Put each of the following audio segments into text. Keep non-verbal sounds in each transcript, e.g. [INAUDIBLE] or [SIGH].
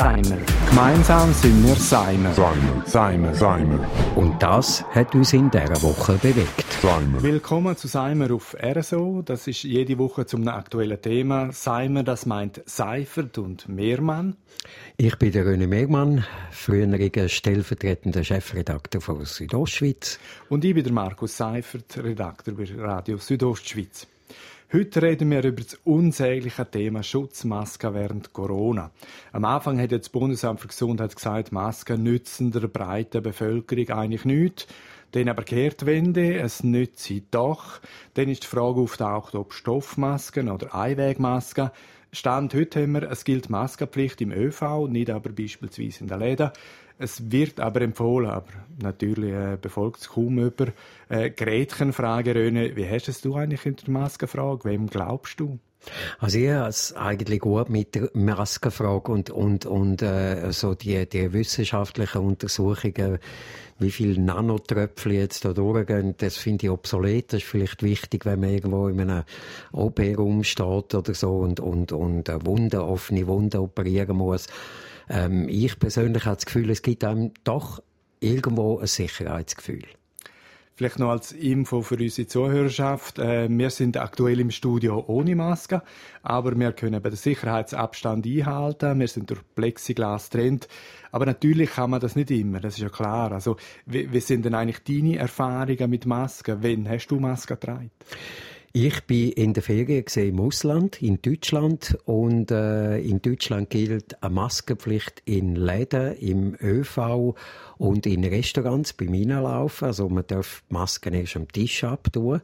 Seimer. Gemeinsam sind wir Seimer. Seimer. Seimer. Seimer. Und das hat uns in dieser Woche bewegt. Seimer. Willkommen zu Seimer auf RSO. Das ist jede Woche zum aktuellen Thema. Seimer, das meint Seifert und Mehrmann. Ich bin der René Megmann, früheriger stellvertretender Chefredakteur von Südostschweiz. Und ich bin der Markus Seifert, Redakteur bei Radio Südostschweiz. Heute reden wir über das unsägliche Thema Schutzmasken während Corona. Am Anfang hat das Bundesamt für Gesundheit gesagt, Masken nützen der breiten Bevölkerung eigentlich nichts. Dann aber Kehrtwende, es nützt sie doch. Dann ist die Frage auftaucht, ob Stoffmasken oder Einwegmasken Stand heute haben wir, es gilt Maskenpflicht im ÖV, nicht aber beispielsweise in den Läden. Es wird aber empfohlen, aber natürlich äh, befolgt es kaum über. Äh, Gretchenfrage, Röne, wie hast du eigentlich in der Maskenfrage? Wem glaubst du? Also ich habe es eigentlich gut mit der Maskenfrage und, und, und äh, so die, die wissenschaftlichen Untersuchungen, wie viele Nanotröpfchen jetzt da durchgehen, das finde ich obsolet. Das ist vielleicht wichtig, wenn man irgendwo in einem OP-Raum steht oder so und, und, und eine Wunde, offene Wunde operieren muss. Ähm, ich persönlich habe das Gefühl, es gibt einem doch irgendwo ein Sicherheitsgefühl. Vielleicht noch als Info für unsere Zuhörerschaft. Äh, wir sind aktuell im Studio ohne Maske, aber wir können den Sicherheitsabstand einhalten. Wir sind durch Plexiglas getrennt. Aber natürlich kann man das nicht immer, das ist ja klar. Also, wie, sind denn eigentlich deine Erfahrungen mit Masken? Wann hast du Masken getragen? Ich bin in der Ferien im Ausland, in Deutschland, und äh, in Deutschland gilt eine Maskenpflicht in Läden, im ÖV und in Restaurants beim Reinlaufen. Also man darf Masken erst am Tisch abtun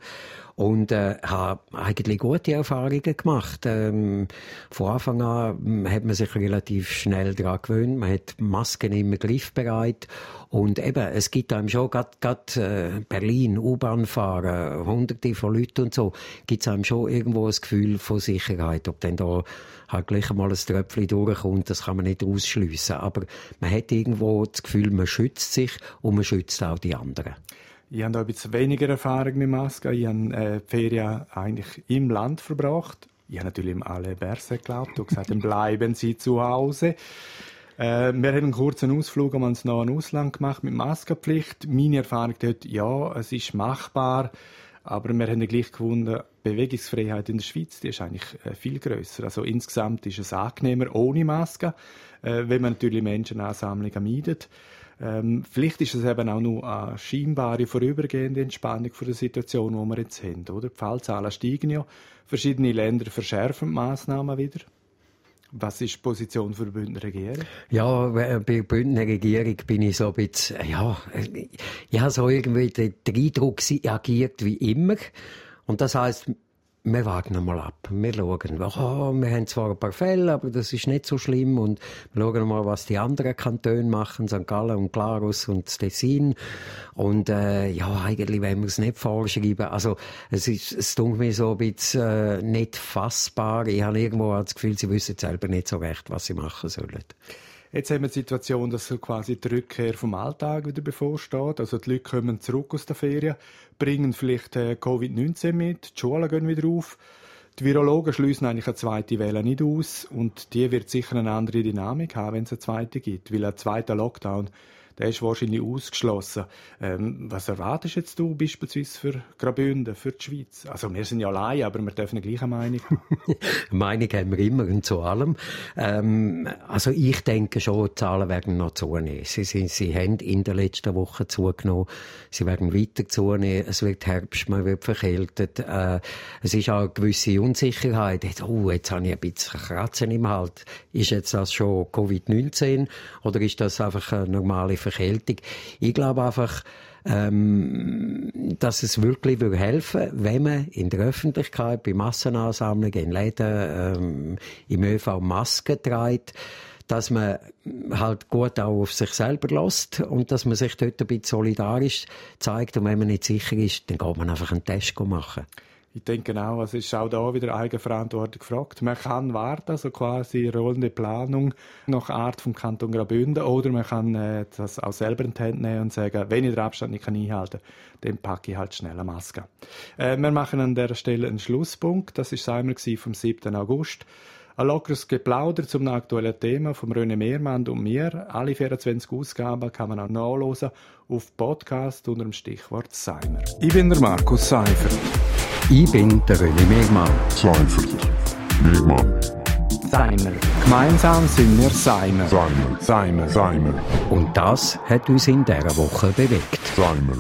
und äh, habe eigentlich gute Erfahrungen gemacht. Ähm, von Anfang an hm, hat man sich relativ schnell daran gewöhnt. Man hat Masken immer griffbereit und eben, es gibt einem schon, gerade äh, Berlin, U-Bahn fahren, hunderte von Leuten und so, gibt es einem schon irgendwo ein Gefühl von Sicherheit. Ob dann da halt gleich einmal ein Tröpfchen durchkommt, das kann man nicht ausschliessen. Aber man hat irgendwo das Gefühl, man schützt sich und man schützt auch die anderen. Ich habe ein bisschen weniger Erfahrung mit Masken. Ich habe äh, die Ferien eigentlich im Land verbracht. Ich habe natürlich alle Berse geglaubt und gesagt, dann bleiben Sie zu Hause. Äh, wir haben einen kurzen Ausflug einmal ins nahe Ausland gemacht mit Maskenpflicht. Meine Erfahrung dort, ja, es ist machbar, aber wir haben gleich gefunden, Bewegungsfreiheit in der Schweiz, die ist eigentlich äh, viel größer. Also insgesamt ist es angenehmer ohne Maske, äh, wenn man natürlich Menschenansammlungen meidet. Ähm, vielleicht ist es eben auch nur eine scheinbare vorübergehende Entspannung von der Situation, die wir jetzt haben. Oder? Die Fallzahlen steigen ja. Verschiedene Länder verschärfen die Massnahmen wieder. Was ist die Position für die Bündner Regierung? Ja, bei der Bündner Regierung bin ich so ein bisschen, ja, ich habe so irgendwie den Eindruck, sie agiert wie immer. Und das heißt, wir warten mal ab. Wir schauen, oh, wir haben zwar ein paar Fälle, aber das ist nicht so schlimm und wir schauen mal, was die anderen Kantone machen, St. Gallen und Glarus und Tessin. Und äh, ja, eigentlich wollen wir es nicht vorschreiben. Also es ist, es tut mir so ein bisschen äh, nicht fassbar. Ich habe irgendwo das Gefühl, sie wissen selber nicht so recht, was sie machen sollen. Jetzt haben wir die Situation, dass quasi die Rückkehr vom Alltag wieder bevorsteht. Also die Leute kommen zurück aus der Ferien, bringen vielleicht äh, Covid-19 mit, die Schulen gehen wieder auf. Die Virologen schließen eigentlich eine zweite Welle nicht aus und die wird sicher eine andere Dynamik haben, wenn es eine zweite gibt, weil ein zweiter Lockdown der ist wahrscheinlich ausgeschlossen. Ähm, was erwartest jetzt du beispielsweise für Graubünden, für die Schweiz? Also wir sind ja allein, aber wir dürfen die gleiche Meinung haben. [LAUGHS] [LAUGHS] Meinung haben wir immer und zu allem. Ähm, also ich denke schon, die Zahlen werden noch zunehmen. Sie, sie, sie haben in den letzten Wochen zugenommen. Sie werden weiter zunehmen. Es wird Herbst, man wird verkältet. Äh, es ist auch eine gewisse Unsicherheit. Oh, jetzt habe ich ein bisschen Kratzen im Halt. Ist jetzt das schon Covid-19 oder ist das einfach eine normale Verkältung. Ich glaube einfach, ähm, dass es wirklich würde helfen wenn man in der Öffentlichkeit, bei Massenansammlungen, in Läden, ähm, im ÖV Masken trägt, dass man halt gut auch auf sich selber lässt und dass man sich dort ein bisschen solidarisch zeigt und wenn man nicht sicher ist, dann geht man einfach einen Test machen. Ich denke auch, es ist auch da wieder Eigenverantwortung gefragt. Man kann warten, also quasi rollende Planung nach Art vom Kanton Graubünden, oder man kann äh, das auch selber in die Hand nehmen und sagen, wenn ich den Abstand nicht einhalten kann, dann packe ich halt schnell eine Maske. Äh, wir machen an der Stelle einen Schlusspunkt. Das ist einmal vom 7. August. Ein lockeres Geplauder zum aktuellen Thema von René Mehrmann und mir. Alle 24 Ausgaben kann man auch nachlesen auf Podcast unter dem Stichwort Seimer. Ich bin der Markus Seifert. Ich bin der René Megmann. Seifert. Megmann. Seimer. Gemeinsam sind wir Seimer. Seimer. Seimer. Seimer. Und das hat uns in dieser Woche bewegt. Seimer.